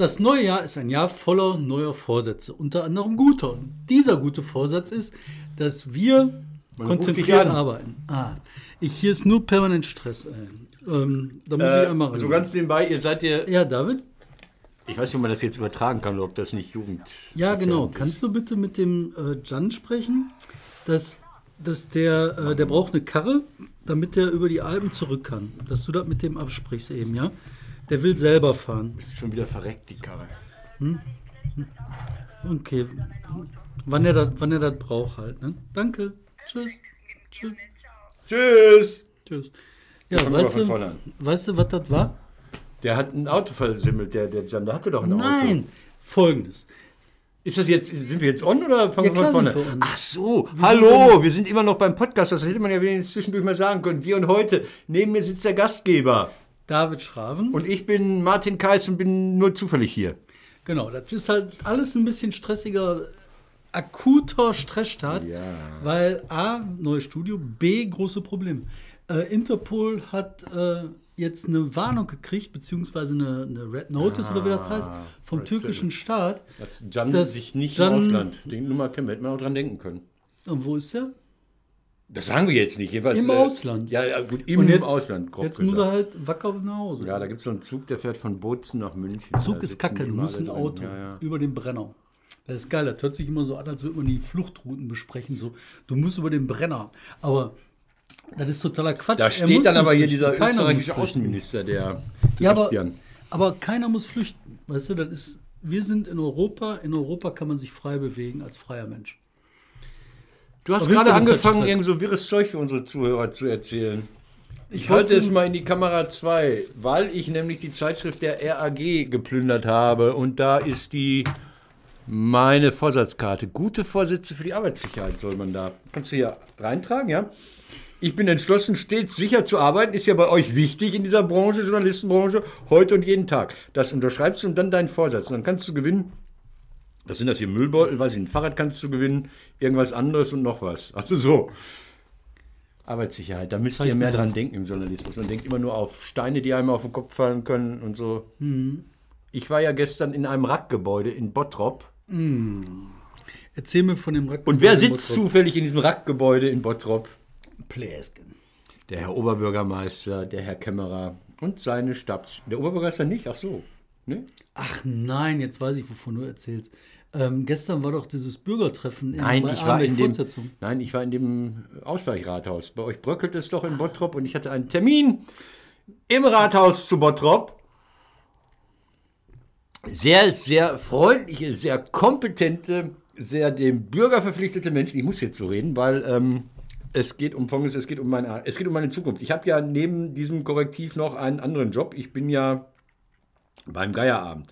das neue Jahr ist ein Jahr voller neuer Vorsätze, unter anderem guter. Und dieser gute Vorsatz ist, dass wir Man konzentriert arbeiten. Ah, ich, hier ist nur permanent Stress. Ähm, da muss Äh, ich einmal so rein. ganz nebenbei, ihr seid ja. Ja, David? Ich weiß nicht, ob man das jetzt übertragen kann oder ob das nicht Jugend. Ja, genau. ist. Kannst du bitte mit dem äh, Jan sprechen, dass, dass der, äh, der braucht eine Karre, damit der über die Alpen zurück kann. Dass du das mit dem absprichst eben, ja? Der will selber fahren. Ist schon wieder verreckt, die Karre. Okay. Wann er das, wann er das braucht halt, ne? Danke. Tschüss. Tschüss. Tschüss! Tschüss. Ja, wir weißt du, weißt du, was das war? Der hat ein Auto versimmelt, der, der Jan. Der hatte doch ein Auto. Nein. Folgendes. Ist das jetzt, sind wir jetzt on oder fangen Ja, wir von vorne wir. Ach so, hallo, wir sind immer noch beim Podcast. Das hätte man ja wenigstens zwischendurch mal sagen können. Wir und heute, neben mir sitzt der Gastgeber. David Schraven. Und ich bin Martin Kais und bin nur zufällig hier. Genau, das ist halt alles ein bisschen stressiger, akuter Stressstart, Ja. weil A, neues Studio, B, große Probleme. Äh, Interpol hat äh, jetzt eine Warnung gekriegt, beziehungsweise eine, eine Red Notice oder wie das heißt, vom türkischen Staat. Dass Jan Das sich nicht Jan- im Ausland. Die Nummer können wir, hätten wir auch dran denken können. Und wo ist der? Das sagen wir jetzt nicht. Jedenfalls, Im äh, Ausland. Ja, ja, gut, im jetzt, Ausland, grob Jetzt muss gesagt. er halt wacker nach Hause. Ja, da gibt es so einen Zug, der fährt von Bozen nach München. Zug Da ist kacke, du musst ein. Auto Ja, ja. über den Brenner. Das ist geil, das hört sich immer so an, als würde man die Fluchtrouten besprechen. So, du musst über den Brenner. Aber das ist totaler Quatsch. Da steht muss dann aber hier dieser Keiner muss österreichische. Außenminister, der Ja, aber, Sebastian. aber keiner muss flüchten. Weißt du, das ist, wir sind in Europa. In Europa kann man sich frei bewegen als freier Mensch. Du hast gerade angefangen, irgend so wirres Zeug für unsere Zuhörer zu erzählen. Ich, wollte- halte es mal in die Kamera 2, weil ich nämlich die Zeitschrift der RAG geplündert habe und da ist die meine Vorsatzkarte. Gute Vorsätze für die Arbeitssicherheit soll man da. Kannst du hier reintragen, ja? Ich bin entschlossen, stets sicher zu arbeiten. Ist ja bei euch wichtig in dieser Branche, Journalistenbranche, heute und jeden Tag. Das unterschreibst du und dann deinen Vorsatz. Und dann kannst du gewinnen. Was sind das hier? Müllbeutel, weiß ich, ein Fahrrad kannst du gewinnen, irgendwas anderes und noch was. Also so. Arbeitssicherheit, da müsst ihr mehr dran denken im Journalismus. Man denkt immer nur auf Steine, die einem auf den Kopf fallen können und so. Mhm. Ich war ja gestern in einem Rackgebäude in Bottrop. Erzähl mir von dem Rack Und wer sitzt zufällig in diesem Rackgebäude in Bottrop? Pläsken. Der Herr Oberbürgermeister, der Herr Kämmerer und seine Stabs... Der Oberbürgermeister nicht? Ach so. Ne? Ach nein, jetzt weiß ich, wovon du erzählst. Ähm, gestern war doch dieses Bürgertreffen in Nein, ich war in dem, nein, ich war in dem Ausweichrathaus. Bei euch bröckelt es doch in Bottrop und ich hatte einen Termin im Rathaus zu Bottrop. Sehr, sehr freundliche, sehr kompetente, sehr dem Bürger verpflichtete Menschen. Ich muss jetzt so reden, weil ähm, es geht um Folgendes, es geht um meine, es geht um meine Zukunft. Ich habe ja neben diesem Korrektiv noch einen anderen Job. Ich bin ja beim Geierabend.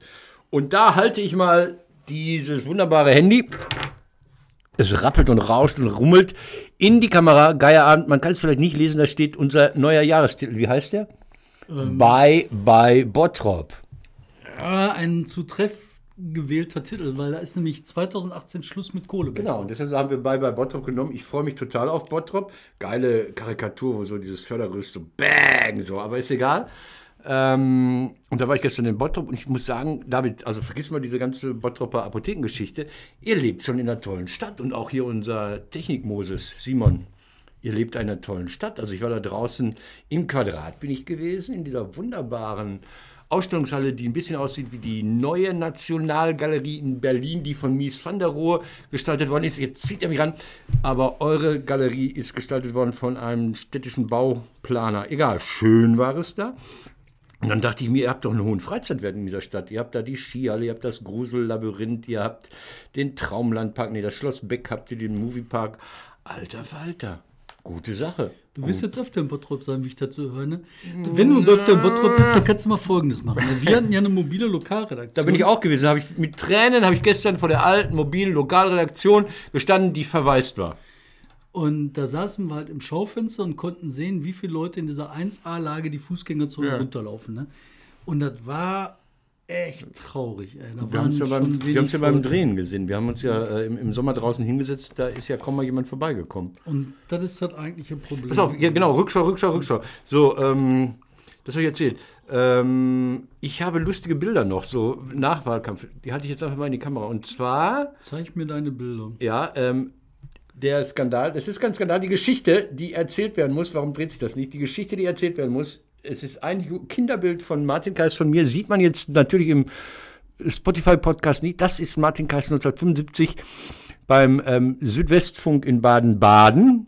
Und da halte ich mal dieses wunderbare Handy. Es rappelt und rauscht und rummelt in die Kamera. Geierabend, man kann es vielleicht nicht lesen, da steht unser neuer Jahrestitel. Wie heißt der? Bye, bye, Bottrop. Ja, ein zu Treff gewählter Titel, weil da ist nämlich 2018 Schluss mit Kohle. Genau, und deshalb haben wir Bye, bye, Bottrop genommen. Ich freue mich total auf Bottrop. Geile Karikatur, wo so dieses Fördergerüst so bang, so, aber ist egal. Ähm, und da war ich gestern in Bottrop und ich muss sagen, David, also vergiss mal diese ganze Bottroper Apothekengeschichte. Ihr lebt schon in einer tollen Stadt und auch hier unser Technik-Moses, Simon. Ihr lebt in einer tollen Stadt. Also ich war da draußen im Quadrat bin ich gewesen, in dieser wunderbaren Ausstellungshalle, die ein bisschen aussieht wie die neue Nationalgalerie in Berlin, die von Mies van der Rohe gestaltet worden ist. Jetzt zieht er mich ran, aber eure Galerie ist gestaltet worden von einem städtischen Bauplaner. Egal, schön war es da. Und dann dachte ich mir, ihr habt doch einen hohen Freizeitwert in dieser Stadt. Ihr habt da die Skihalle, ihr habt das Grusellabyrinth, ihr habt den Traumlandpark, nee, das Schloss Beck habt ihr, den Moviepark. Alter Falter, gute Sache. Du wirst jetzt öfter in Bottrop sein, wie ich dazu höre. Ne? Wenn du öfter in Bottrop bist, dann kannst du mal Folgendes machen. Wir hatten ja eine mobile Lokalredaktion. Da bin ich auch gewesen. Da habe ich mit Tränen habe ich gestern vor der alten mobilen Lokalredaktion gestanden, die verwaist war. Und da saßen wir halt im Schaufenster und konnten sehen, wie viele Leute in dieser 1A-Lage die Fußgängerzone Ja. runterlaufen. Ne? Und das war echt traurig. Ey. Da Wir haben es ja, beim, wir haben's ja beim. Drehen gesehen. Wir haben uns ja äh, im, im Sommer draußen hingesetzt. Da ist ja kaum mal jemand vorbeigekommen. Und das ist das eigentliche Problem. Pass auf, ja, genau, Rückschau, Rückschau, Rückschau. So, ähm, das habe ich erzählt. Ähm, ich habe lustige Bilder noch, so Nachwahlkampf. Die halte ich jetzt einfach mal in die Kamera. Und zwar, Zeig mir deine Bilder. ja, ähm, der Skandal, das ist kein Skandal, die Geschichte, die erzählt werden muss, warum dreht sich das nicht? Die Geschichte, die erzählt werden muss, es ist ein Kinderbild von Martin Kais von mir, sieht man jetzt natürlich im Spotify-Podcast nicht. Das ist Martin Kais 1975 beim ähm, Südwestfunk in Baden-Baden.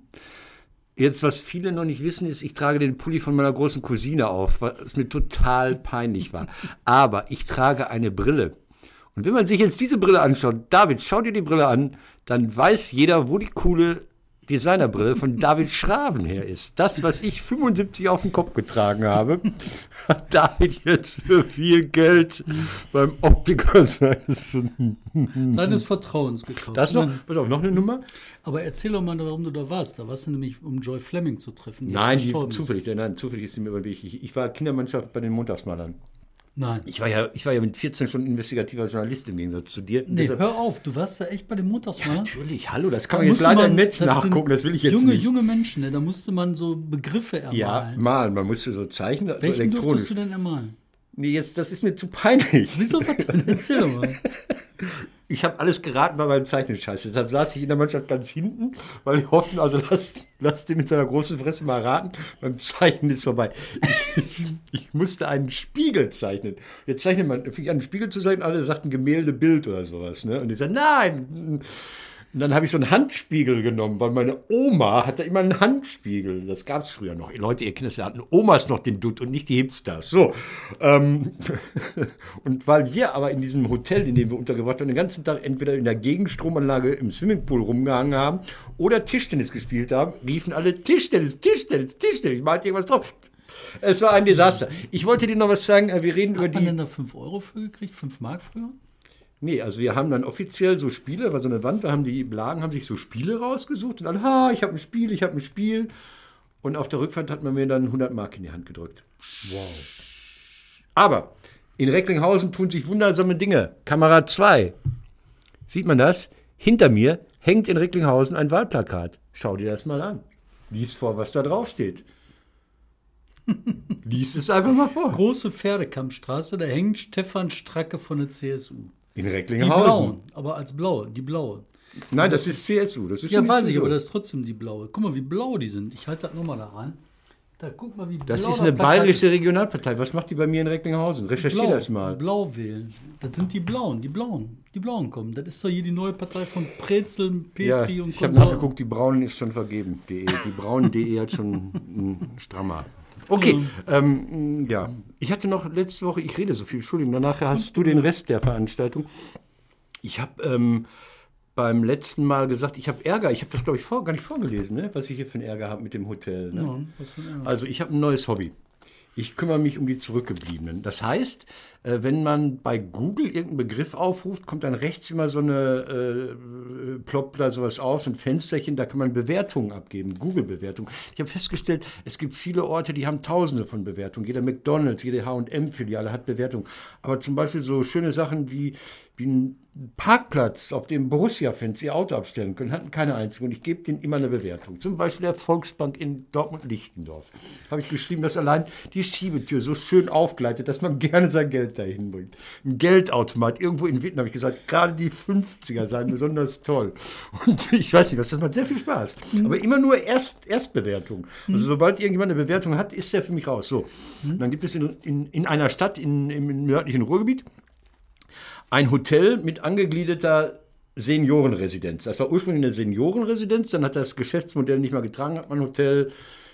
Jetzt, was viele noch nicht wissen, ist, ich trage den Pulli von meiner großen Cousine auf, was mir total peinlich war. Aber ich trage eine Brille. Und wenn man sich jetzt diese Brille anschaut, David, schau dir die Brille an, dann weiß jeder, wo die coole Designerbrille von David Schraven her ist. Das, was ich 75 auf den Kopf getragen habe, hat David jetzt für viel Geld beim Optiker seines. Seines Vertrauens gekauft. Das noch, pass auf, noch eine Nummer? Aber erzähl doch mal, warum du da warst. Da warst du nämlich, um Joy Fleming zu treffen. Nein, die, zufällig, nein, zufällig ist sie mir über den Weg. Ich, ich war Kindermannschaft bei den Montagsmalern. Nein. Ich war ja, ich war ja mit 14 schon investigativer Journalist im Gegensatz zu dir. Nee, Deshalb- hör auf, du warst da echt bei dem Montagsmaler. Natürlich, hallo, das kann Da man jetzt leider man- im Netz nachgucken, das will ich jetzt junge, nicht. Junge Menschen, ne? da musste man so Begriffe Ja, ermalen. malen, man musste so zeichnen, so Welchen elektronisch. durftest du denn ermalen? Nee, jetzt, das ist mir zu peinlich. Wieso was denn? Erzähl doch mal. Ich habe alles geraten bei meinem Zeichenscheiß. Deshalb saß ich in der Mannschaft ganz hinten, weil die hofften, also lasst, lasst den mit seiner großen Fresse mal raten, beim Zeichnen ist vorbei. Ich, ich musste einen Spiegel zeichnen. Jetzt zeichnet man, fing ich an, einen Spiegel zu zeichnen, alle sagten Gemälde, Bild oder sowas. Ne? Und ich sagte, nein. Und dann habe ich so einen Handspiegel genommen, weil meine Oma hatte immer einen Handspiegel. Das gab es früher noch. Leute, ihr ja, hatten Omas noch den Dutt und nicht die Hipsters. So. Ähm, und weil wir aber in diesem Hotel, in dem wir untergebracht waren, den ganzen Tag entweder in der Gegenstromanlage im Swimmingpool rumgehangen haben oder Tischtennis gespielt haben, riefen alle Tischtennis, Tischtennis, Tischtennis. Malte irgendwas drauf. Es war ein Desaster. Ich wollte dir noch was sagen. äh, Wir reden über Hat man die. denn da 5 Euro für gekriegt? 5 Mark früher? Nee, also wir haben dann offiziell so Spiele, war so eine Wand, da haben die Blagen haben sich so Spiele rausgesucht und dann, ha, ich habe ein Spiel, ich habe ein Spiel. Und auf der Rückfahrt hat man mir dann 100 Mark in die Hand gedrückt. Wow. Aber in Recklinghausen tun sich wundersame Dinge. Kamera 2. Sieht man das? Hinter mir hängt in Recklinghausen ein Wahlplakat. Schau dir das mal an. Lies vor, was da drauf steht. Lies es einfach mal vor. Große Pferdekampfstraße, da hängt Stefan Stracke von der CSU. In Die Recklinghausen. blauen, aber als blaue, die blaue. Nein, das ist CSU. Das ist Ja, weiß ich, CSU. aber das ist trotzdem die blaue. Guck mal, wie blau die sind. Ich halte das nochmal da rein. Da, guck mal, wie blau Das ist eine Plakat bayerische Regionalpartei. Was macht die bei mir in Recklinghausen? Recherchiere das mal. Blau wählen. Das sind die Blauen, die Blauen. Die Blauen kommen. Das ist doch hier die neue Partei von Prezel, Ja, Petri und ich habe nachgeguckt, die Braunen ist schon vergeben. Die, die Braunen.de hat schon einen Strammer. Okay, ähm, ja. Ich hatte noch letzte Woche, ich rede so viel, Entschuldigung, danach hast du den Rest der Veranstaltung. Ich habe ähm, beim letzten Mal gesagt, ich habe Ärger. Ich habe das, glaube ich, vor, gar nicht vorgelesen, ne? was ich hier für einen Ärger habe mit dem Hotel. Ne? Ja. Also ich habe ein neues Hobby. Ich kümmere mich um die Zurückgebliebenen. Das heißt, äh, wenn man bei Google irgendeinen Begriff aufruft, kommt dann rechts immer so eine, äh, ploppt da sowas auf, ein Fensterchen, da kann man Bewertungen abgeben, Google-Bewertungen. Ich habe festgestellt, es gibt viele Orte, die haben tausende von Bewertungen. Jeder McDonalds, jede H&M-Filiale hat Bewertungen. Aber zum Beispiel so schöne Sachen wie, wie ein Parkplatz, auf dem Borussia-Fans ihr Auto abstellen können, hatten keine einzige. Und ich gebe denen immer eine Bewertung. Zum Beispiel der Volksbank in Dortmund-Lichtendorf. Habe ich geschrieben, dass allein die Schiebetür so schön aufgleitet, dass man gerne sein Geld dahin bringt. Ein Geldautomat irgendwo in Witten, habe ich gesagt, gerade die 50er seien besonders toll. Und ich weiß nicht was, das macht sehr viel Spaß. Aber immer nur Erst, Erstbewertung. Also sobald irgendjemand eine Bewertung hat, ist der für mich raus. So. Und dann gibt es in, in, in einer Stadt in, im nördlichen Ruhrgebiet ein Hotel mit angegliederter Seniorenresidenz. Das war ursprünglich eine Seniorenresidenz, dann hat das Geschäftsmodell nicht mehr getragen, hat man ein Hotel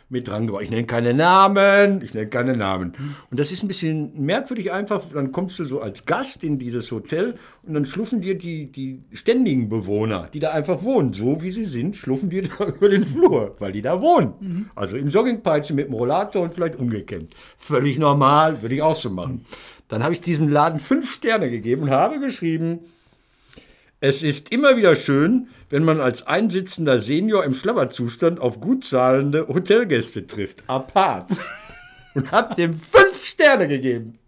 mit dran gebaut. Ich nenne keine Namen, ich nenne keine Namen. Und das ist ein bisschen merkwürdig einfach. Dann kommst du so als Gast in dieses Hotel und dann schluffen dir die, die ständigen Bewohner, die da einfach wohnen, so wie sie sind, schluffen dir da über den Flur, weil die da wohnen. Also in Joggingpeitschen mit dem Rollator und vielleicht umgekämmt. Völlig normal, würde ich auch so machen. Dann habe ich diesem Laden fünf Sterne gegeben und habe geschrieben, es ist immer wieder schön, wenn man als einsitzender Senior im Schlabberzustand auf gut zahlende Hotelgäste trifft. Apart. Und hab dem fünf Sterne gegeben.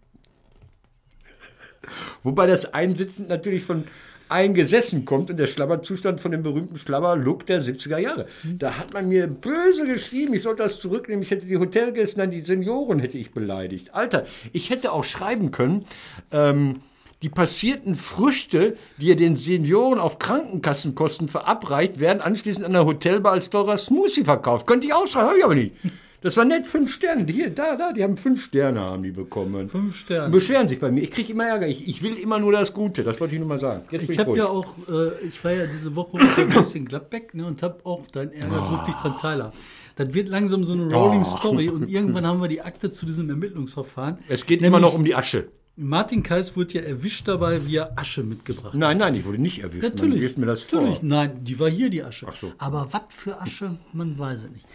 Wobei das Einsitzen natürlich von eingesessen kommt und der Schlabberzustand von dem berühmten Schlabber-Look der 70er Jahre. Da hat man mir böse geschrieben, ich sollte das zurücknehmen, ich hätte die Hotelgäste, nein, die Senioren hätte ich beleidigt. Alter, ich hätte auch schreiben können, ähm, die passierten Früchte, die ihr den Senioren auf Krankenkassenkosten verabreicht, werden anschließend an der Hotelbar als teurer Smoothie verkauft. Könnte ich auch schreiben, habe ich aber nicht. Das war nett, fünf Sterne. Hier, da, da, die haben fünf Sterne, haben die bekommen. Fünf Sterne. Und beschweren sich bei mir. Ich kriege immer Ärger. Ich, ich will immer nur das Gute. Das wollte ich nur mal sagen. Jetzt Ich habe ja auch, äh, ich war ja diese Woche unterwegs in Gladbeck ne, und habe auch dein Ärger durfte ich dran teilhaben. Das wird langsam so eine Rolling Oh. Story und irgendwann haben wir die Akte zu diesem Ermittlungsverfahren. Es geht Nämlich immer noch um die Asche. Martin Kais wurde ja erwischt dabei, wie er Asche mitgebracht hat. Nein, nein, ich wurde nicht erwischt. Man Natürlich. wirft mir das natürlich. vor. Nein, die war hier, die Asche. Ach so. Aber was für Asche, man weiß es nicht.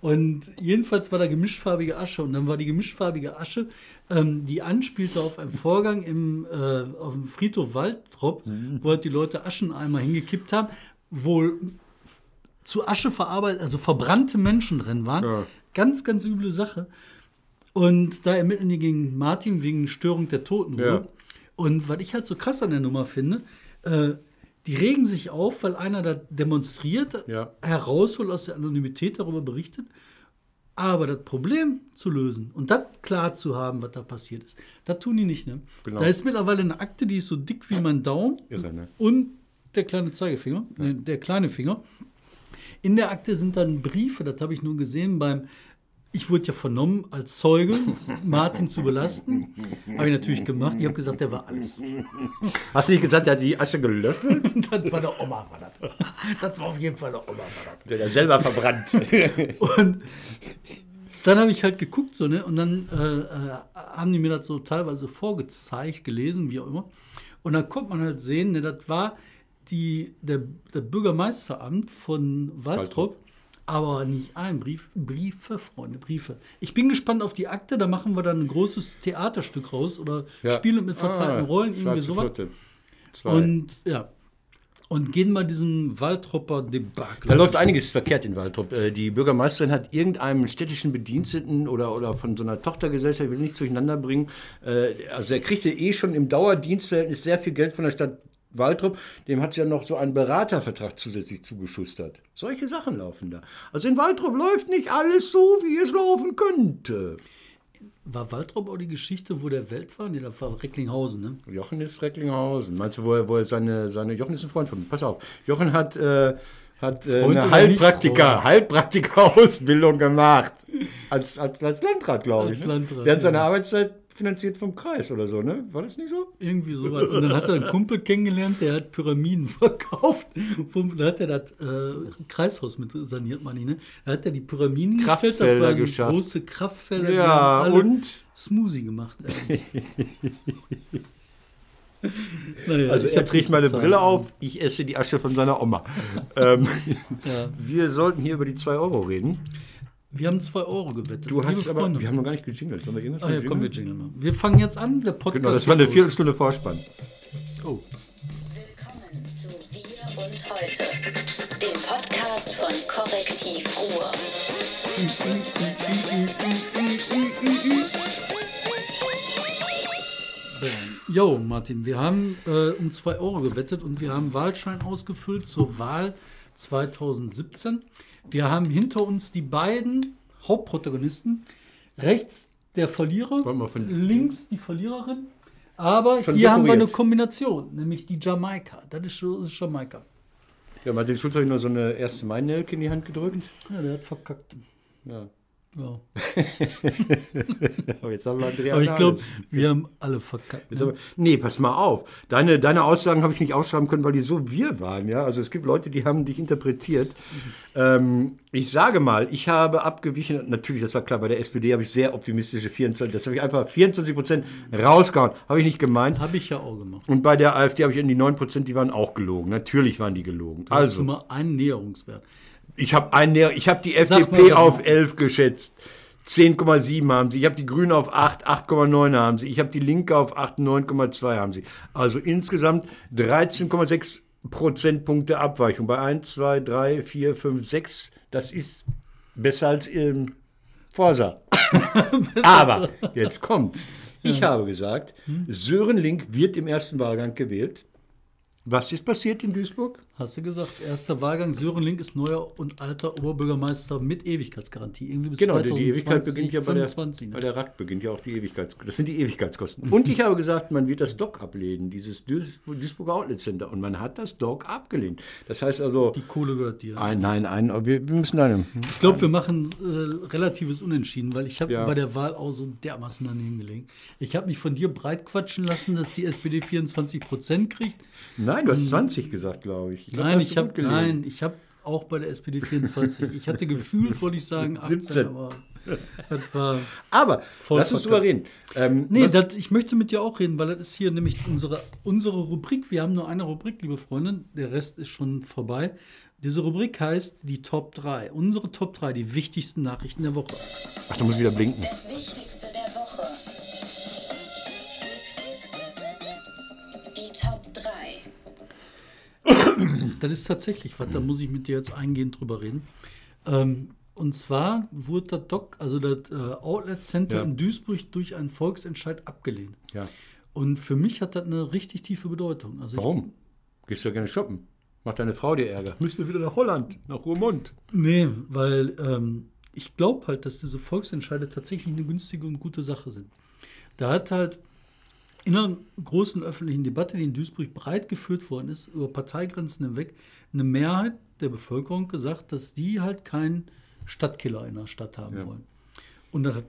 Und jedenfalls war da gemischtfarbige Asche und dann war die gemischtfarbige Asche, ähm, die anspielte auf einen Vorgang im, äh, auf dem Friedhof Waldrop, Mhm. wo halt die Leute Ascheneimer hingekippt haben, wo zu Asche verarbeitet, also verbrannte Menschen drin waren. Ja. Ganz, ganz üble Sache. Und da ermitteln die gegen Martin wegen Störung der Totenruhe. Ja. Und was ich halt so krass an der Nummer finde, äh, die regen sich auf, weil einer da demonstriert, Ja. herausholt aus der Anonymität, darüber berichtet. Aber das Problem zu lösen und das klar zu haben, was da passiert ist, das tun die nicht. Ne? Genau. Da ist mittlerweile eine Akte, die ist so dick wie mein Daumen Irre, ne? und der kleine Zeigefinger, ne, der kleine Finger. In der Akte sind dann Briefe, das habe ich nur gesehen beim, ich wurde ja vernommen als Zeuge, Martin zu belasten. Habe ich natürlich gemacht. Ich habe gesagt, der war alles. Hast du nicht gesagt, er hat die Asche gelöffelt? Das war der Oma, war das. Das war auf jeden Fall der Oma, war das. Der hat selber verbrannt. Und dann habe ich halt geguckt, so, ne? Und dann äh, äh, haben die mir das so teilweise vorgezeigt, gelesen, wie auch immer. Und dann konnte man halt sehen, ne, das war die, der, der Bürgermeisteramt von Waldrop, aber nicht ein Brief, Briefe, Freunde, Briefe. Ich bin gespannt auf die Akte, da machen wir dann ein großes Theaterstück raus oder spielen mit verteilten Rollen, irgendwie Ah, sowas. Und ja. Und gehen mal diesem Waldropper Debakel. Da läuft einiges verkehrt in Waldrop. Äh, Die Bürgermeisterin hat irgendeinem städtischen Bediensteten oder, oder von so einer Tochtergesellschaft, ich will nichts durcheinander bringen, äh, also der kriegte eh schon im Dauerdienstverhältnis sehr viel Geld von der Stadt Waldrop. Dem hat sie ja noch so einen Beratervertrag zusätzlich zugeschustert. Solche Sachen laufen da. Also in Waldrop läuft nicht alles so, wie es laufen könnte. War Waldrop auch die Geschichte, wo der Welt war? Nee, das war Recklinghausen, ne? Jochen ist Recklinghausen. Meinst du, wo er, wo er seine, seine. Jochen ist ein Freund von mir. Pass auf. Jochen hat, äh, hat äh, eine Heilpraktiker, Heilpraktiker-Ausbildung gemacht. Als, als, als Landrat, glaube ich. Als Ne? Landrat, seine ja. Arbeitszeit finanziert vom Kreis oder so, ne? War das nicht so? Irgendwie so weit. Und dann hat er einen Kumpel kennengelernt, der hat Pyramiden verkauft. Da hat er das äh, Kreishaus mit saniert, meine ich, ne? Da hat er die Pyramiden gestellt, Kraftfelder da waren geschafft. große Kraftfelder. Ja, und? Smoothie gemacht. naja, Also ich er trägt meine bezahlt. Brille auf, ich esse die Asche von seiner Oma. ähm, Ja. Wir sollten hier über die 2 Euro reden. Wir haben 2 Euro gewettet. Du hast aber, Freunde. wir haben noch gar nicht gejingelt. Sollen wir irgendwas Ach ja, komm, wir jingeln? mal. Wir fangen jetzt an, der Podcast. Genau, das war eine. Viertelstunde Vorspann. Oh. Willkommen zu Wir und Heute, dem Podcast von Korrektiv Ruhr. Jo, Martin, wir haben äh, um 2 Euro gewettet und wir haben Wahlschein ausgefüllt zur Wahl 2017. Wir haben hinter uns die beiden Hauptprotagonisten. Rechts der Verlierer, links die Verliererin. Aber Schon hier haben wir eine dekoriert. Kombination, nämlich die Jamaika. Das ist, das ist Jamaika. Ja, Martin Schulz ich nur so eine erste Mai-Nelke in die Hand gedrückt. Ja, der hat verkackt. Ja. Ja. Aber jetzt haben wir Andrea Aber ich glaube, wir haben alle verkackt. Ne? aber, nee, pass mal auf. Deine, deine Aussagen habe ich nicht aufschreiben können, weil die so wir waren. Ja? Also es gibt Leute, die haben dich interpretiert. Ähm, ich sage mal, ich habe abgewichen, natürlich, das war klar, bei der SPD habe ich sehr optimistische 24, das habe ich einfach 24 Prozent rausgehauen. Habe ich nicht gemeint. Habe ich ja auch gemacht. Und bei der AfD habe ich in die 9 Prozent, die waren auch gelogen. Natürlich waren die gelogen. Also Also, mal einen Näherungswert. Ich habe habe die FDP mal. auf 11 geschätzt. 10,7 haben sie. Ich habe die Grünen auf 8, 8,9 haben sie. Ich habe die Linke auf 8, 9,2 haben sie. Also insgesamt 13,6 Prozentpunkte Abweichung. Bei 1, 2, 3, 4, 5, 6. Das ist besser als im Forsa. Aber jetzt kommt's. Ich habe gesagt, Hm? Sören Link wird im ersten Wahlgang gewählt. Was ist passiert in Duisburg? Hast du gesagt, erster Wahlgang, Sören Link ist neuer und alter Oberbürgermeister mit Ewigkeitsgarantie. Irgendwie bis Genau, 2020, die Ewigkeit beginnt ja bei der, 25, ne? bei der RAK beginnt ja auch die Ewigkeitskosten. Das sind die Ewigkeitskosten. Und ich habe gesagt, man wird das DOC ablehnen, dieses Duis- Duisburger Outlet Center. Und man hat das DOC abgelehnt. Das heißt also, Die Kohle gehört dir. ein, nein, ein, wir, wir müssen eine. Ich glaube, wir machen äh, relatives Unentschieden, weil ich habe Ja. bei der Wahl auch so dermaßen daneben gelegen. Ich habe mich von dir breit quatschen lassen, dass die SPD 24 Prozent kriegt. Nein, du hast 20 gesagt, glaube ich. Ich glaub, Nein, ich du gelegen. nein, ich habe auch bei der SPD 24. Ich hatte gefühlt, wollte ich sagen, 18, 17. aber das war. Aber Voll lass uns drüber reden. Ähm, Nee, das, ich möchte mit dir auch reden, weil das ist hier nämlich unsere, unsere Rubrik. Wir haben nur eine Rubrik, liebe Freunde. Der Rest ist schon vorbei. Diese Rubrik heißt die Top 3. Unsere Top 3, die wichtigsten Nachrichten der Woche. ach, da muss ich wieder blinken. Das Wichtigste Das ist tatsächlich was, da muss ich mit dir jetzt eingehend drüber reden. Ähm, und zwar wurde das Doc, also das äh, Outlet Center Ja. in Duisburg durch einen Volksentscheid abgelehnt. Ja. Und für mich hat das eine richtig tiefe Bedeutung. Also Warum? Gehst du ja gerne shoppen? Macht deine Frau dir Ärger? Müssen wir wieder nach Holland, nach Ruhrmund. Ich, nee, weil ähm, ich glaube halt, dass diese Volksentscheide tatsächlich eine günstige und gute Sache sind. Da hat halt in einer großen öffentlichen Debatte, die in Duisburg breit geführt worden ist, über Parteigrenzen hinweg, eine Mehrheit der Bevölkerung gesagt, dass die halt keinen Stadtkiller in der Stadt haben Ja. wollen. Und das, hat,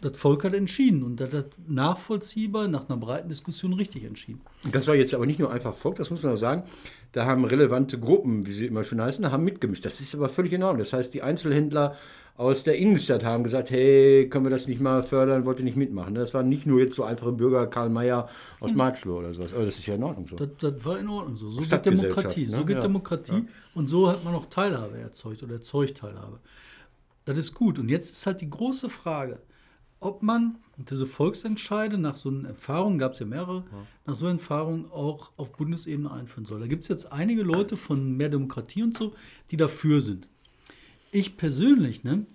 das Volk hat entschieden und das hat nachvollziehbar nach einer breiten Diskussion richtig entschieden. Das war jetzt aber nicht nur einfach Volk, das muss man auch sagen. Da haben relevante Gruppen, wie sie immer schon heißen, haben mitgemischt. Das ist aber völlig Ordnung. Das heißt, die Einzelhändler aus der Innenstadt haben gesagt, hey, können wir das nicht mal fördern, wollt ihr nicht mitmachen. Das waren nicht nur jetzt so einfache Bürger, Karl Mayer aus Marxloh oder sowas. Aber das ist ja in Ordnung so. Das, das war in Ordnung so. So geht Demokratie. So ne? geht Ja. Demokratie. Und so hat man auch Teilhabe erzeugt oder erzeugt Teilhabe. Das ist gut. Und jetzt ist halt die große Frage, ob man diese Volksentscheide nach so einer Erfahrung, gab es ja mehrere, nach so einer Erfahrung auch auf Bundesebene einführen soll. Da gibt es jetzt einige Leute von mehr Demokratie und so, die dafür sind. Ich persönlich, ne,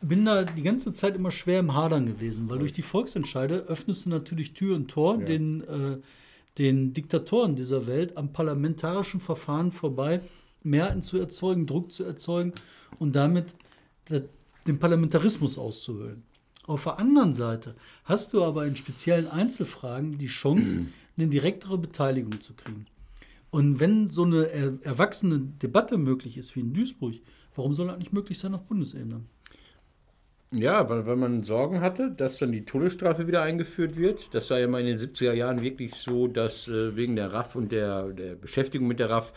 bin da die ganze Zeit immer schwer im Hadern gewesen, weil durch die Volksentscheide öffnest du natürlich Tür und Tor den, äh, den Diktatoren dieser Welt am parlamentarischen Verfahren vorbei Mehrheiten zu erzeugen, Druck zu erzeugen und damit de- den Parlamentarismus auszuhöhlen. Auf der anderen Seite hast du aber in speziellen Einzelfragen die Chance, eine direktere Beteiligung zu kriegen. Und wenn so eine er erwachsene Debatte möglich ist wie in Duisburg, warum soll das nicht möglich sein auf Bundesebene? Ja, weil, weil man Sorgen hatte, dass dann die Todesstrafe wieder eingeführt wird. Das war ja mal in den 70er Jahren wirklich so, dass äh, wegen der RAF und der, der Beschäftigung mit der RAF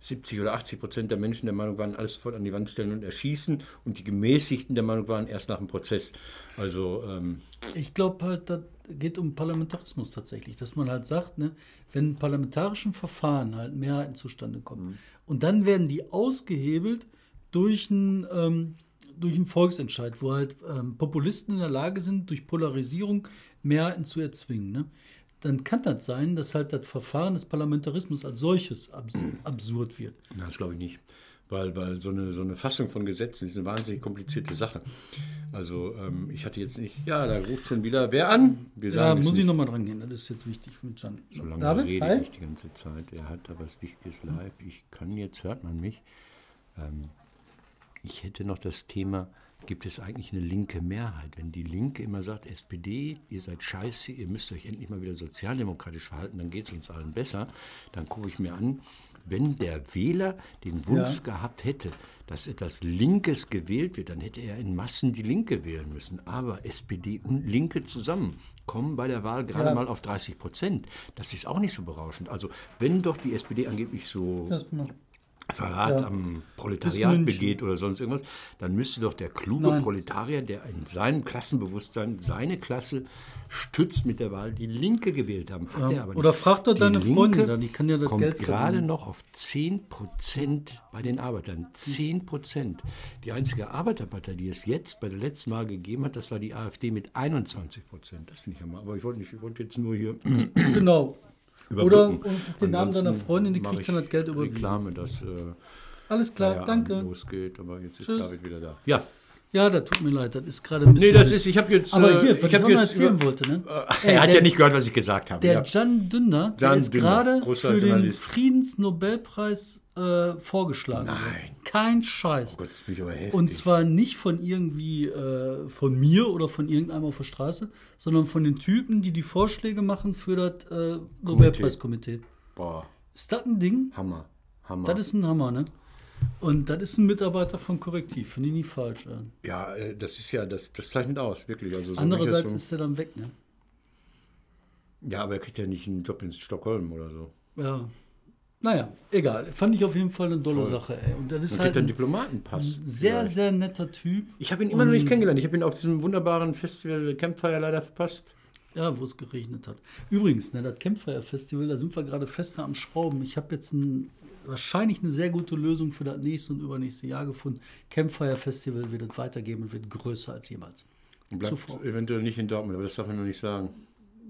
70 oder 80 Prozent der Menschen der Meinung waren, alles sofort an die Wand stellen und erschießen. Und die Gemäßigten der Meinung waren, erst nach dem Prozess. Also, ähm, Ich glaube halt, das geht um Parlamentarismus tatsächlich, dass man halt sagt, ne, wenn in parlamentarischen Verfahren halt Mehrheiten zustande kommen und dann werden die ausgehebelt durch einen, ähm, durch einen Volksentscheid, wo halt ähm, Populisten in der Lage sind, durch Polarisierung Mehrheiten zu erzwingen. Ne? Dann kann das sein, dass halt das Verfahren des Parlamentarismus als solches abs absurd wird. das glaube ich nicht. Weil, weil so, eine, so eine Fassung von Gesetzen ist eine wahnsinnig komplizierte Sache. Also, ähm, ich hatte jetzt nicht, ja, da ruft schon wieder wer an. Wir Ja, sagen es muss ich nicht. nochmal dran gehen, das ist jetzt wichtig mit Jan. So lange David, rede hi. ich die ganze Zeit. Er hat aber das Wichtiges live. Ich kann jetzt, hört man mich. Ähm, ich hätte noch das Thema, gibt es eigentlich eine linke Mehrheit? Wenn die Linke immer sagt, SPD, ihr seid scheiße, ihr müsst euch endlich mal wieder sozialdemokratisch verhalten, dann geht es uns allen besser. Dann gucke ich mir an, wenn der Wähler den Wunsch Ja. gehabt hätte, dass etwas Linkes gewählt wird, dann hätte er in Massen die Linke wählen müssen. Aber SPD und Linke zusammen kommen bei der Wahl gerade Ja. mal auf 30 Prozent. Das ist auch nicht so berauschend. Also wenn doch die SPD angeblich so. Verrat Ja. am Proletariat begeht oder sonst irgendwas, dann müsste doch der kluge Nein. Proletarier, der in seinem Klassenbewusstsein seine Klasse stützt mit der Wahl, die Linke gewählt haben. Hat Ja. er aber nicht. Oder frag doch Die deine Linke Freundin da, die kann ja das kommt Geld gerade noch auf 10 Prozent bei den Arbeitern. 10 Prozent. Die einzige Arbeiterpartei, die es jetzt bei der letzten Wahl gegeben hat, das war die AfD mit 21 Prozent. Das finde ich ja mal. Aber ich wollte nicht, ich wollte jetzt nur hier Genau. Oder und den Namen Ansonsten Freundin, die kriegt dann das Geld überwiesen. Reklame, dass äh, Alles klar, Feierabend danke. losgeht, aber jetzt ist Tschüss. David wieder da. Ja, Ja, das tut mir leid, das ist gerade ein bisschen. Nee, das ist, ich habe jetzt. Aber äh, hier, was ich ich habe auch noch jetzt. erzählen über- wollte, ne? Äh, er hat der, ja nicht gehört, was ich gesagt habe. Der ja. Can Dündar, der ist gerade für den Journalist. Friedensnobelpreis äh, vorgeschlagen. Nein. Kein Scheiß. Oh Gott, das bin ich aber heftig. Und zwar nicht von irgendwie äh, von mir oder von irgendeinem auf der Straße, sondern von den Typen, die die Vorschläge machen für das äh, Nobelpreiskomitee. Boah, Ist das ein Ding? Hammer. Hammer. Das ist ein Hammer, ne? Und das ist ein Mitarbeiter von Korrektiv, finde ich nicht falsch. Äh. ja, äh, das ist ja, das, das zeichnet aus, wirklich. Also so Andererseits das ist er dann weg, ne? so, Ja, aber er kriegt ja nicht einen Job in Stockholm oder so. Ja. Naja, egal. Fand ich auf jeden Fall eine dolle Sache, ey. Und das ist Man halt einen ein Diplomatenpass. sehr, vielleicht. sehr netter Typ. Ich habe ihn immer noch nicht Und- kennengelernt. Ich habe ihn auf diesem wunderbaren Festival Campfire leider verpasst. Ja, wo es geregnet hat. Übrigens, ne, das Campfire Festival, da sind wir gerade fester am Schrauben. Ich habe jetzt ein, wahrscheinlich eine sehr gute Lösung für das nächste und übernächste Jahr gefunden. Campfire Festival wird es weitergeben und wird größer als jemals. Und bleibt Zuvor. eventuell nicht in Dortmund, aber das darf man noch nicht sagen.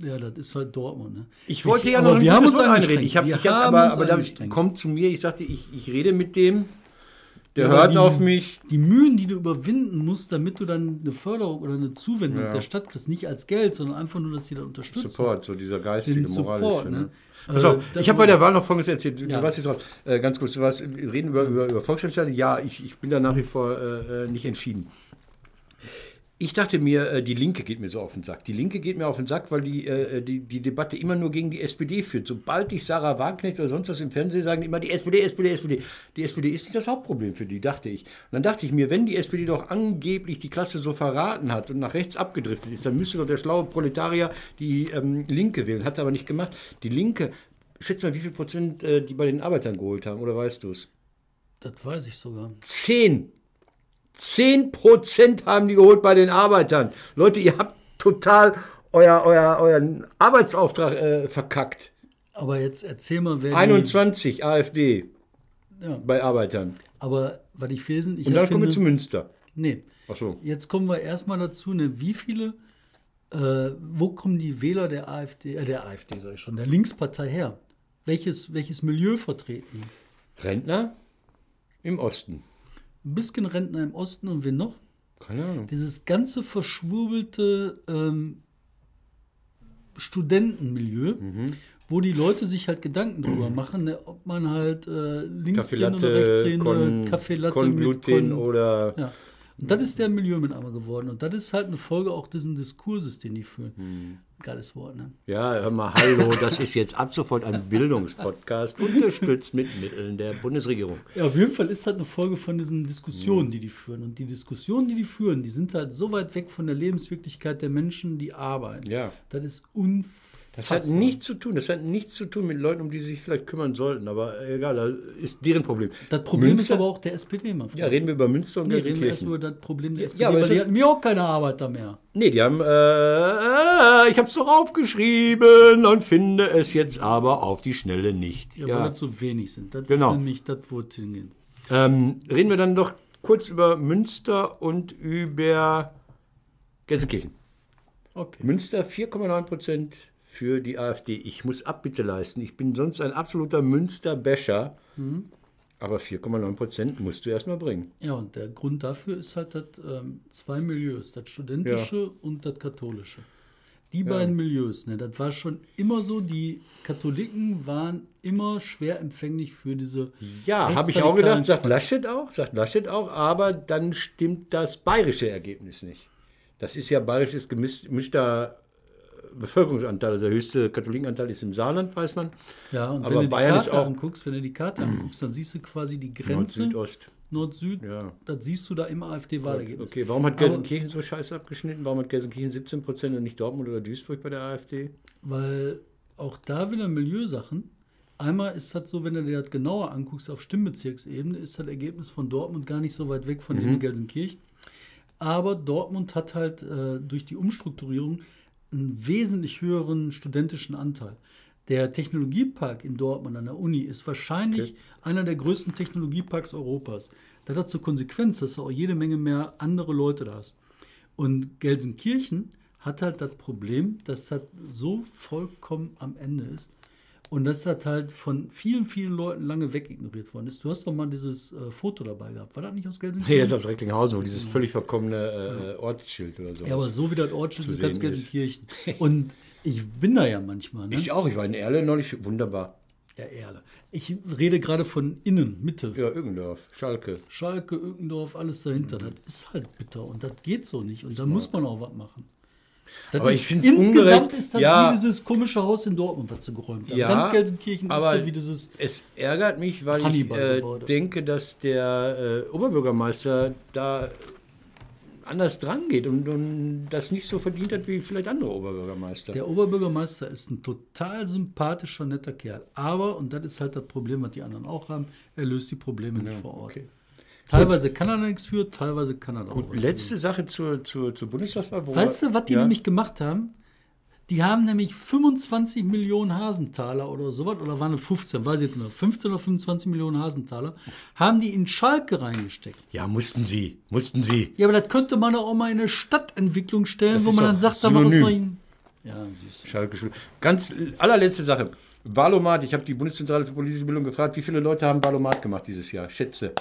Ja, das ist halt Dortmund. Ne? Ich wollte ja aber noch wir haben uns einreden. Ich hab, Wir ich hab, aber, aber da kommt zu mir, ich sagte, ich, ich rede mit dem, der hört die- auf mich. Die Mühen, die du überwinden musst, damit du dann eine Förderung oder eine Zuwendung Ja. der Stadt kriegst, nicht als Geld, sondern einfach nur, dass sie da unterstützen. Support, so dieser geistige, Den Support, moralische. ne? Ne? Pass Äh, auf, ich habe bei der Wahl noch Folgendes erzählt. Du, Ja. warst jetzt raus. Äh, ganz kurz, du warst, wir reden über, über, über Volksentscheide. Ja, ich, ich bin da nach wie vor äh, äh, nicht entschieden. Ich dachte mir, äh, die Linke geht mir so auf den Sack. Die Linke geht mir auf den Sack, weil die, äh, die, die Debatte immer nur gegen die SPD führt. Sobald ich Sarah Wagenknecht oder sonst was im Fernsehen sagen, die immer die SPD, SPD, SPD. Die SPD ist nicht das Hauptproblem für die, dachte ich. Und dann dachte ich mir, wenn die SPD doch angeblich die Klasse so verraten hat und nach rechts abgedriftet ist, dann müsste doch der schlaue Proletarier die ähm, Linke wählen. Hat er aber nicht gemacht. Die Linke, schätze mal, wie viel Prozent äh, die bei den Arbeitern geholt haben, oder weißt du es? Das weiß ich sogar. 10. 10 Prozent haben die geholt bei den Arbeitern. Leute, ihr habt total euer, euer, euren Arbeitsauftrag äh, verkackt. Aber jetzt erzähl mal, wer 21 AfD die, ja, bei Arbeitern. Aber was ich wesentlich Und dann kommen wir zu Münster. Nee, Ach so. jetzt kommen wir erstmal dazu, ne, wie viele, äh, wo kommen die Wähler der AfD, äh, der AfD sag ich schon, der Linkspartei her? Welches, welches Milieu vertreten? die? Rentner im Osten. Ein bisschen Rentner im Osten und wen noch? Keine Ahnung. Dieses ganze verschwurbelte ähm, Studentenmilieu, Mhm. wo die Leute sich halt Gedanken drüber machen, ne, ob man halt äh, links Kaffee oder rechts oder Kaffee Latte Con mit Gluten oder Ja. Und das ist der Milieu mit einmal geworden. Und das ist halt eine Folge auch diesen Diskurses, den die führen. Hm. Geiles Wort, ne? Ja, hör mal, hallo, das ist jetzt ab sofort ein Bildungspodcast, unterstützt mit Mitteln der Bundesregierung. Ja, auf jeden Fall ist halt eine Folge von diesen Diskussionen, die die führen. Und die Diskussionen, die die führen, die sind halt so weit weg von der Lebenswirklichkeit der Menschen, die arbeiten. Ja. Das ist unfassbar. Das hat nichts zu tun, das hat nichts zu tun mit Leuten, um die sie sich vielleicht kümmern sollten, aber egal, das ist deren Problem. Das Problem Münster- ist aber auch der SPD, mein Freund. Ja, reden wir über Münster und nee, reden wir erst Gelsenkirchen. über das Problem der SPD, aber weil es die hatten mir auch keine Arbeiter mehr. Nee, die haben, äh, ich hab's doch aufgeschrieben und finde es jetzt aber auf die Schnelle nicht. Ja, Ja. weil das so wenig sind. Das Genau. ist nämlich das, wo es hingeht. Ähm, reden wir dann doch kurz über Münster und über Gelsenkirchen. Okay. Münster 4,9 Prozent für die AfD. Ich muss Abbitte leisten. Ich bin sonst ein absoluter Münster-Bäscher. Aber 4,9 Prozent musst du erstmal bringen. Ja, und der Grund dafür ist halt das ähm, zwei Milieus, das studentische und das katholische. Die beiden Milieus, ne, das war schon immer so, die Katholiken waren immer schwer empfänglich für diese Ja, habe ich auch gedacht, sagt. Laschet auch, sagt Laschet auch, aber dann stimmt das bayerische Ergebnis nicht. Das ist ja bayerisches gemis- gemischter Bevölkerungsanteil, also der höchste Katholikenanteil ist im Saarland, weiß man. Ja, und aber wenn du die Bayern ist Karte auch- anguckst, wenn du die Karte anguckst, dann siehst du quasi die Grenze Südost. Nord-Süd, Ja. das siehst du da im AfD-Wahlergebnis. Okay, warum hat Aber- Gelsenkirchen so scheiße abgeschnitten? Warum hat Gelsenkirchen 17 Prozent und nicht Dortmund oder Duisburg bei der AfD? Weil auch da wieder Milieusachen. Einmal ist das so, wenn du dir das genauer anguckst auf Stimmbezirksebene, ist das Ergebnis von Dortmund gar nicht so weit weg von dem in Gelsenkirchen. Aber Dortmund hat halt äh, durch die Umstrukturierung einen wesentlich höheren studentischen Anteil. Der Technologiepark in Dortmund an der Uni ist wahrscheinlich Okay. einer der größten Technologieparks Europas. Das hat zur Konsequenz, dass du auch jede Menge mehr andere Leute da hast. Und Gelsenkirchen hat halt das Problem, dass das so vollkommen am Ende ist. Und das hat halt von vielen, vielen Leuten lange wegignoriert worden ist. Du hast doch mal dieses äh, Foto dabei gehabt. War das nicht aus Gelsenkirchen? Nee, das ist aus Recklinghausen, wo dieses völlig verkommene äh, Ortsschild oder so. Ja, aber so wie das Ortsschild ist ganz. Gelsenkirchen. Und ich bin da ja manchmal. Ne? Ich auch, ich war in Erle neulich, wunderbar. ja, Erle. Ich rede gerade von innen, Mitte. Ja, Irgendorf, Schalke. Schalke, Ückendorf, alles dahinter. Das ist halt bitter und das geht so nicht. Und da muss man auch was machen. Das Aber ist, ich find's insgesamt ungerecht. ist das Ja. wie dieses komische Haus in Dortmund, was sie geräumt haben. Ja, Ganz Gelsenkirchen aber ist so wie dieses. es ärgert mich, weil ich äh, denke, dass der äh, Oberbürgermeister da anders dran geht und, und das nicht so verdient hat wie vielleicht andere Oberbürgermeister. Der Oberbürgermeister ist ein total sympathischer, netter Kerl. Aber, und das ist halt das Problem, was die anderen auch haben, er löst die Probleme nicht vor Ort. okay. Teilweise kann er da nichts für, teilweise kann er auch was Letzte Sache zur, zur, zur Bundestagswahl. Weißt du, was die ja, nämlich gemacht haben? Die haben nämlich 25 Millionen Hasentaler oder sowas, oder waren es 15, weiß ich jetzt nicht mehr, 15 oder 25 Millionen Hasentaler, haben die in Schalke reingesteckt. Ja, mussten sie, mussten sie. Ja, aber das könnte man auch mal in eine Stadtentwicklung stellen, Das wo man dann sagt, da synonym. mal hin. Ja. Schalke Schule. Ganz allerletzte Sache. Valomat, ich habe die Bundeszentrale für politische Bildung gefragt, wie viele Leute haben Valomat gemacht dieses Jahr? Schätze.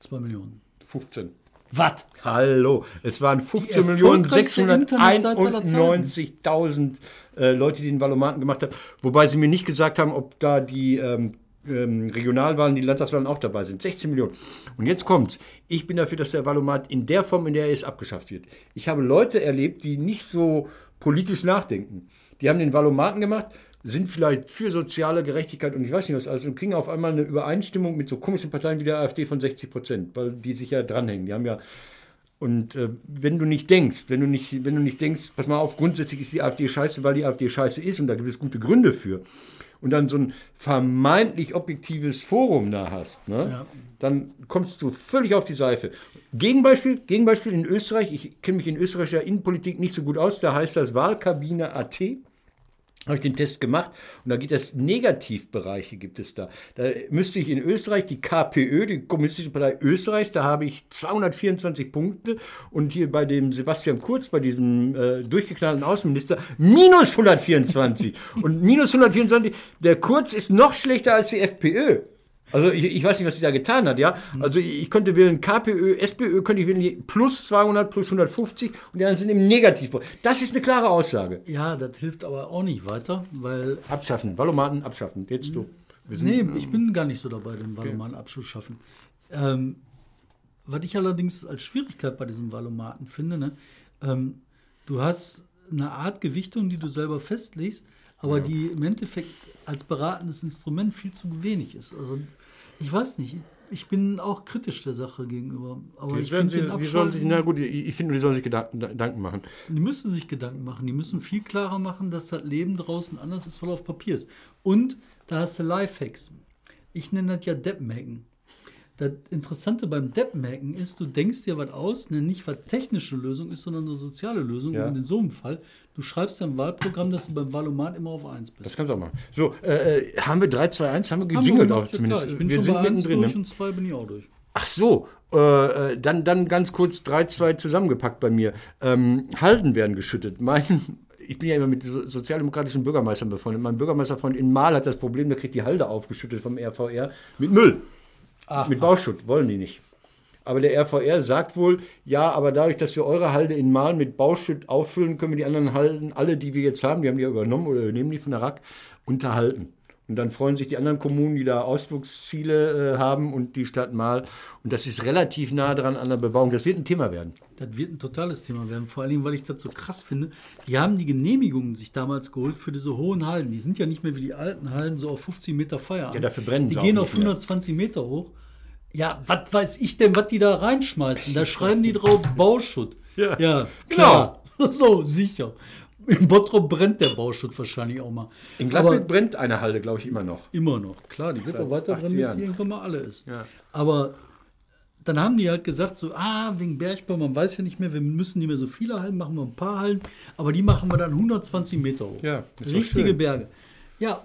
Zwei Millionen. 15. Was? Hallo, es waren Die erfolgreichste Internetseite aller 15.691.000 äh, Leute, die den Valomaten gemacht haben. Wobei sie mir nicht gesagt haben, ob da die ähm, ähm, Regionalwahlen, die Landtagswahlen auch dabei sind. 16 Millionen. Und jetzt kommt's. Ich bin dafür, dass der Valomat in der Form, in der er ist, abgeschafft wird. Ich habe Leute erlebt, die nicht so politisch nachdenken. Die haben den Valomaten gemacht, sind vielleicht für soziale Gerechtigkeit und ich weiß nicht was alles und kriegen auf einmal eine Übereinstimmung mit so komischen Parteien wie der AfD von 60 Prozent, weil die sich ja dranhängen. Die haben ja und äh, wenn du nicht denkst, wenn du nicht, wenn du nicht denkst, pass mal auf, grundsätzlich ist die AfD scheiße, weil die AfD scheiße ist und da gibt es gute Gründe für. Und dann so ein vermeintlich objektives Forum da hast, ne? Ja. dann kommst du völlig auf die Seife. Gegenbeispiel, Gegenbeispiel in Österreich, ich kenne mich in österreichischer Innenpolitik nicht so gut aus, da heißt das Wahlkabine AT habe ich den Test gemacht und da geht es Negativbereiche gibt es da. Da müsste ich in Österreich die KPÖ, die Kommunistische Partei Österreichs, da habe ich 224 Punkte und hier bei dem Sebastian Kurz, bei diesem äh, durchgeknallten Außenminister, minus 124. und minus 124, der Kurz ist noch schlechter als die FPÖ. Also ich, ich weiß nicht, was sie da getan hat, ja. Also ich, könnte wählen KPÖ, SPÖ, könnte ich wählen plus 200, plus 150 und die anderen sind im Negativbereich. Das ist eine klare Aussage. Ja, das hilft aber auch nicht weiter, weil Abschaffen, Valomaten abschaffen. Jetzt du. Sind, Nee, ich bin gar nicht so dabei, den Valomaten Abschluss schaffen. Ähm, was ich allerdings als Schwierigkeit bei diesem Valomaten finde, ne, ähm, du hast eine Art Gewichtung, die du selber festlegst, aber die im Endeffekt als beratendes Instrument viel zu wenig ist. Also ich weiß nicht, ich bin auch kritisch der Sache gegenüber. Aber ich Jetzt werden finde sie, die sollen sich, na gut, ich, ich finde, die sollen sich Gedanken, machen. die müssen sich Gedanken machen. Die müssen viel klarer machen, dass das Leben draußen anders ist, weil auf Papier ist. Und da hast du Lifehacks. Ich nenne das ja Deppmaken. Das Interessante beim Deppmaken ist, du denkst dir was aus, ne, nicht was technische Lösung ist, sondern eine soziale Lösung. Ja. Und in so einem Fall, du schreibst dein Wahlprogramm, dass du beim Wahlomat immer auf 1 bist. Das kannst du auch machen. So, äh, äh, haben wir 3, 2, 1, haben wir gejingelt ja zumindest. klar. Ich bin wir schon sind bei 1 mittendrin. durch Ne? und 2 bin ich auch durch. Ach so, äh, äh, dann, dann ganz kurz 3, 2 zusammengepackt bei mir. Ähm, Halden werden geschüttet. Mein, ich bin ja immer mit so- sozialdemokratischen Bürgermeistern befreundet. Mein Bürgermeisterfreund in Mahl hat das Problem, der kriegt die Halde aufgeschüttet vom RVR mit Müll. Mit Bauschutt, wollen die nicht. Aber der RVR sagt wohl, ja, aber dadurch, dass wir eure Halde in Mahl mit Bauschutt auffüllen, können wir die anderen Halden, alle, die wir jetzt haben, die haben die ja übernommen oder übernehmen die von der RAK, unterhalten. Und dann freuen sich die anderen Kommunen, die da Ausflugsziele äh, haben und die Stadt Mahl. Und das ist relativ nah dran an der Bebauung. Das wird ein Thema werden. Das wird ein totales Thema werden, vor allem, weil ich das so krass finde. Die haben die Genehmigungen sich damals geholt für diese hohen Hallen. Die sind ja nicht mehr wie die alten Hallen so auf 50 Meter Feierabend. Ja, dafür brennen Die sie auch gehen auf mehr. 120 Meter hoch. Ja, was weiß ich denn, was die da reinschmeißen? Da schreiben die drauf Bauschutt. Ja, ja klar. So, sicher. In Bottrop brennt der Bauschutt wahrscheinlich auch mal. In Aber- Gladbeck brennt eine Halde, glaube ich, immer noch. Immer noch, klar, die wird auch weiter 80 brennen, bis irgendwann mal alle ist. Ja. Aber dann haben die halt gesagt, so, ah, wegen Bergbau, man weiß ja nicht mehr, wir müssen nicht mehr so viele Hallen, machen wir ein paar Hallen, aber die machen wir dann 120 Meter hoch. Ja, ist Richtige schön. Berge. Ja,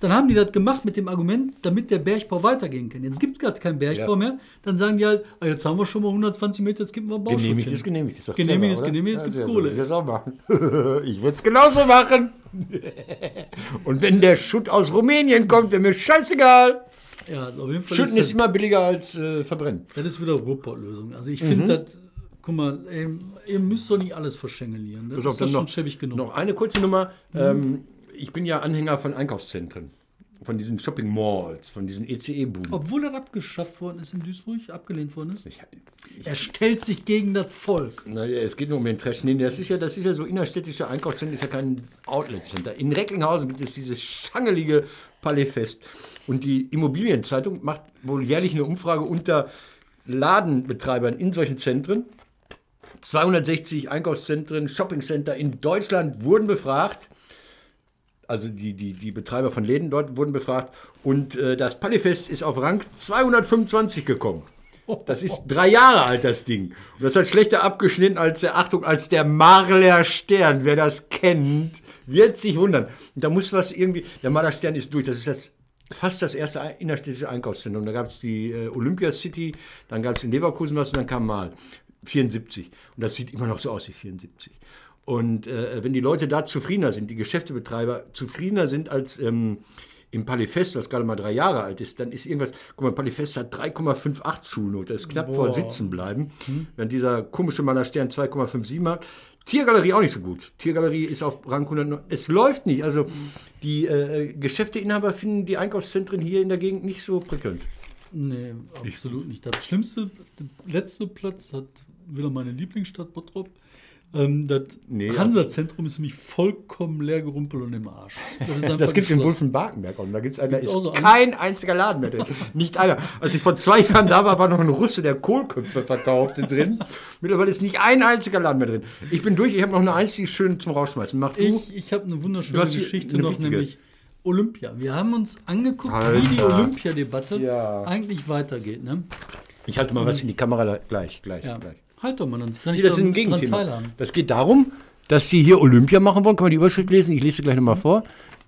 dann haben die das gemacht mit dem Argument, damit der Bergbau weitergehen kann. Jetzt gibt es gerade keinen Bergbau Ja. mehr. Dann sagen die halt, ah, jetzt haben wir schon mal 120 Meter, jetzt geben wir Bauschutz Genehmigt hin. ist genehmigt. Ist doch Genehmigt ist genehmigt, jetzt sehr, so Kohle. will ich auch machen. ich würde es genauso machen. Und wenn der Schutt aus Rumänien kommt, wäre mir scheißegal. Ja, auf jeden Fall Schütten ist ist immer billiger als äh, verbrennen. das, ist wieder Ruhrpott-Lösung. Also Mhm. ich finde das, guck mal, ey, ihr müsst doch nicht alles verschengelieren. Das Pass auf, ist doch schon noch, schäbig genug. noch eine kurze Nummer. Ähm, ich bin ja Anhänger von Einkaufszentren. Von diesen Shopping Malls, von diesen ECE-Buden. Obwohl das abgeschafft worden ist in Duisburg, abgelehnt worden ist. Er stellt sich gegen das Volk. Na, es geht nur um den Trash. Nee, das ist ja, das ist ja so innerstädtische Einkaufszentren, ist ja kein Outlet-Center. In Recklinghausen gibt es dieses schangelige Palais-Fest. Und die Immobilienzeitung macht wohl jährlich eine Umfrage unter Ladenbetreibern in solchen Zentren. 260 Einkaufszentren, Shoppingcenter in Deutschland wurden befragt. Also die, die, die Betreiber von Läden dort wurden befragt. Und äh, das Palais-Fest ist auf Rang 225 gekommen. Das ist drei Jahre alt, das Ding. Und das hat schlechter abgeschnitten als der, Achtung, als der Marler Stern. Wer das kennt, wird sich wundern. Und da muss was irgendwie, der Marler Stern ist durch. Das ist das, fast das erste innerstädtische Einkaufszentrum. Da gab es die äh, Olympia City, dann gab es in Leverkusen was und dann kam mal 74. Und das sieht immer noch so aus wie 74. Und äh, wenn die Leute da zufriedener sind, die Geschäftebetreiber zufriedener sind als ähm, im Palais-Fest, das gerade mal drei Jahre alt ist, dann ist irgendwas, guck mal, Palais-Fest hat 3,58 Schulnote, das ist knapp vor Sitzen bleiben, während dieser komische Maler Stern 2,57 hat. Tiergalerie auch nicht so gut. Tiergalerie ist auf Rang 109. Es läuft nicht. Also die äh, Geschäfteinhaber finden die Einkaufszentren hier in der Gegend nicht so prickelnd. Nee, absolut nicht. Das schlimmste, der letzte Platz hat wieder meine Lieblingsstadt Bottrop. Ähm, das Nee, also Hansa-Zentrum ist nämlich vollkommen leer gerumpelt und im Arsch. Das, Das gibt es in geschlossen. Wolfenbarkenberg auch. Da gibt's einen, da Gibt's ist so kein einziger Laden mehr drin. Nicht einer. Als ich vor zwei Jahren da war, war noch ein Russe, der Kohlköpfe verkaufte drin. Mittlerweile ist nicht ein einziger Laden mehr drin. Ich bin durch, ich habe noch eine einzige schön zum Rausschmeißen. Mach du. Ich, ich habe eine wunderschöne Geschichte eine noch, wichtige. nämlich Olympia. Wir haben uns angeguckt, wie Alter. die Olympiadebatte Ja. eigentlich weitergeht. Ne? Ich halte mal was in die Kamera gleich, gleich, Ja. gleich. Halt doch mal, dann kann ich Nee, das ist ein Gegenthema. Das geht darum, dass sie hier Olympia machen wollen. Kann man die Überschrift lesen? Ich lese sie gleich nochmal vor.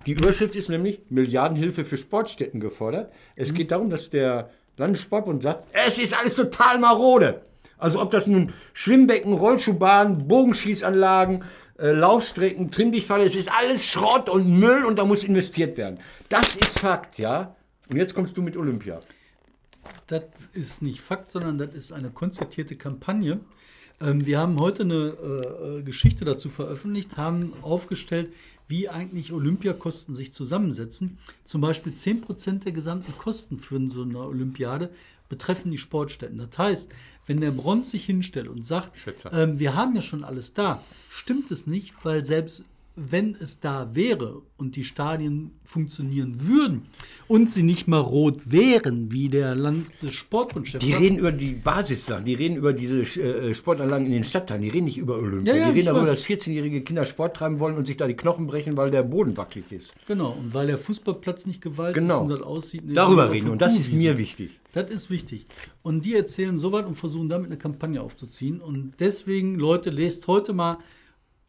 Die Überschrift ist nämlich Milliardenhilfe für Sportstätten gefordert. Es geht darum, dass der Landessportbund sagt, es ist alles total marode. Also ob das nun Schwimmbecken, Rollschuhbahnen, Bogenschießanlagen, äh, Laufstrecken, Trimmdichtfalle, es ist alles Schrott und Müll und da muss investiert werden. Das ist Fakt, ja. Und jetzt kommst du mit Olympia. Das ist nicht Fakt, sondern das ist eine konzertierte Kampagne. Ähm, wir haben heute eine äh, äh, Geschichte dazu veröffentlicht, haben aufgestellt, wie eigentlich Olympiakosten sich zusammensetzen. Zum Beispiel 10% der gesamten Kosten für so eine Olympiade betreffen die Sportstätten. Das heißt, wenn der Bronz sich hinstellt und sagt, ähm, wir haben ja schon alles da, stimmt es nicht, weil selbst wenn es da wäre und die Stadien funktionieren würden und sie nicht mal rot wären, wie der Landessportbundchef Die reden über die Basissachen, die reden über diese äh, Sportanlagen in den Stadtteilen, die reden nicht über Olympia. Ja, ja, die reden darüber, dass 14-jährige Kinder Sport treiben wollen und sich da die Knochen brechen, weil der Boden wackelig ist. Genau, und weil der Fußballplatz nicht gewalzt Genau. ist und das aussieht. ne, Darüber reden und das ist mir wichtig. Das ist wichtig. Und die erzählen so weit und versuchen damit eine Kampagne aufzuziehen. Und deswegen, Leute, lest heute mal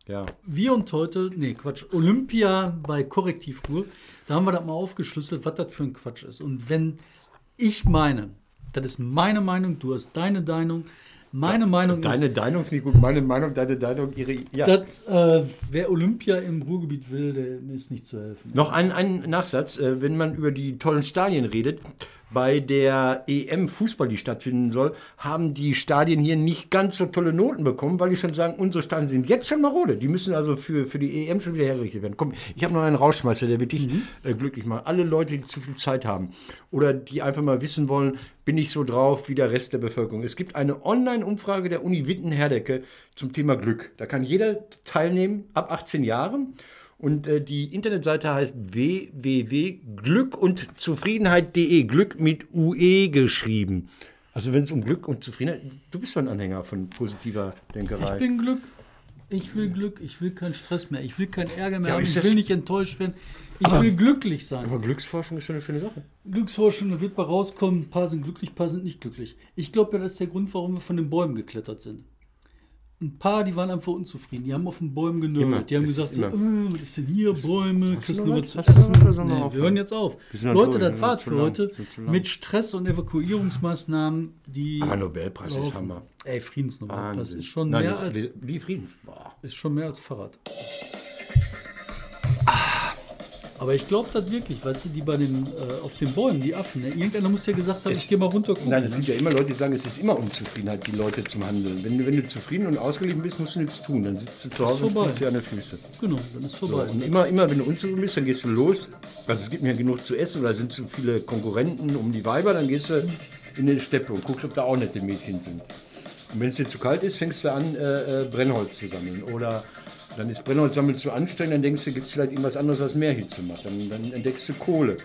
Ja. Wir und heute, nee, Quatsch, Olympia bei Korrektivruhe, da haben wir das mal aufgeschlüsselt, was das für ein Quatsch ist. Und wenn ich meine, das ist meine Meinung, du hast deine Meinung, meine Meinung Deine Deinung finde ich gut, meine Meinung, deine Deinung, ihre. Ja. ist, dass, äh, wer Olympia im Ruhrgebiet will, der ist nicht zu helfen. Noch ein, ein Nachsatz, äh, wenn man über die tollen Stadien redet. Bei der EM Fußball, die stattfinden soll, haben die Stadien hier nicht ganz so tolle Noten bekommen, weil die schon sagen, unsere Stadien sind jetzt schon marode. Die müssen also für, für die EM schon wieder hergerichtet werden. Komm, ich habe noch einen Rausschmeißer, der wird dich äh, glücklich machen. Alle Leute, die zu viel Zeit haben oder die einfach mal wissen wollen, bin ich so drauf wie der Rest der Bevölkerung. Es gibt eine Online-Umfrage der Uni Witten-Herdecke zum Thema Glück. Da kann jeder teilnehmen ab 18 Jahren. Und äh, die Internetseite heißt www.glückundzufriedenheit.de. Glück mit UE geschrieben. Also wenn es um Glück und Zufriedenheit, du bist doch ein Anhänger von positiver Denkerei. Ich bin Glück. Ich will Glück, ich will keinen Stress mehr, ich will keinen Ärger mehr Ja, aber haben, ich will nicht enttäuscht werden, ich will glücklich sein. Aber Glücksforschung ist schon eine schöne Sache. Glücksforschung, da wird bei rauskommen, ein paar sind glücklich, ein paar sind nicht glücklich. Ich glaube ja, das ist der Grund, warum wir von den Bäumen geklettert sind. Ein paar, die waren einfach unzufrieden. Die haben auf den Bäumen genörgelt. Die haben Das gesagt, ist so, äh, was ist denn hier, Bäume, kriegst du was? zu essen? Nee, wir hören jetzt auf. Leute, durch, das war's für heute. Mit Stress und Evakuierungsmaßnahmen, die. Aber Nobelpreis ist laufen. Hammer. Ey, Friedensnobelpreis ist schon Nein, mehr das- als Wie Friedens. Boah. ist schon mehr als Fahrrad. Aber ich glaube das wirklich, weißt du, die bei den, äh, auf den Bäumen, die Affen, ne? irgendeiner muss ja gesagt haben, ich gehe mal runter gucken. Nein, es ne? gibt ja immer Leute, die sagen, es ist immer Unzufriedenheit, die Leute zum Handeln. Wenn du, wenn du zufrieden und ausgeglichen bist, musst du nichts tun. Dann sitzt du zu Hause und spielst dir an den Füßen. Genau, dann ist So, vorbei. und immer, immer, wenn du unzufrieden bist, dann gehst du los. Also es gibt mir genug zu essen oder sind zu viele Konkurrenten um die Weiber, dann gehst du in die Steppe und guckst, ob da auch nette Mädchen sind. Und wenn es dir zu kalt ist, fängst du an, äh, äh, Brennholz zu sammeln. Oder dann ist Brennholz sammeln zu anstrengend, dann denkst du, gibt es vielleicht irgendwas anderes, was mehr Hitze macht. Dann, dann entdeckst du Kohle.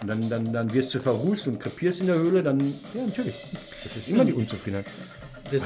Und dann, dann, dann wirst du verrußt und krepierst in der Höhle, dann, ja, natürlich. Das ist immer die Unzufriedenheit. Deswegen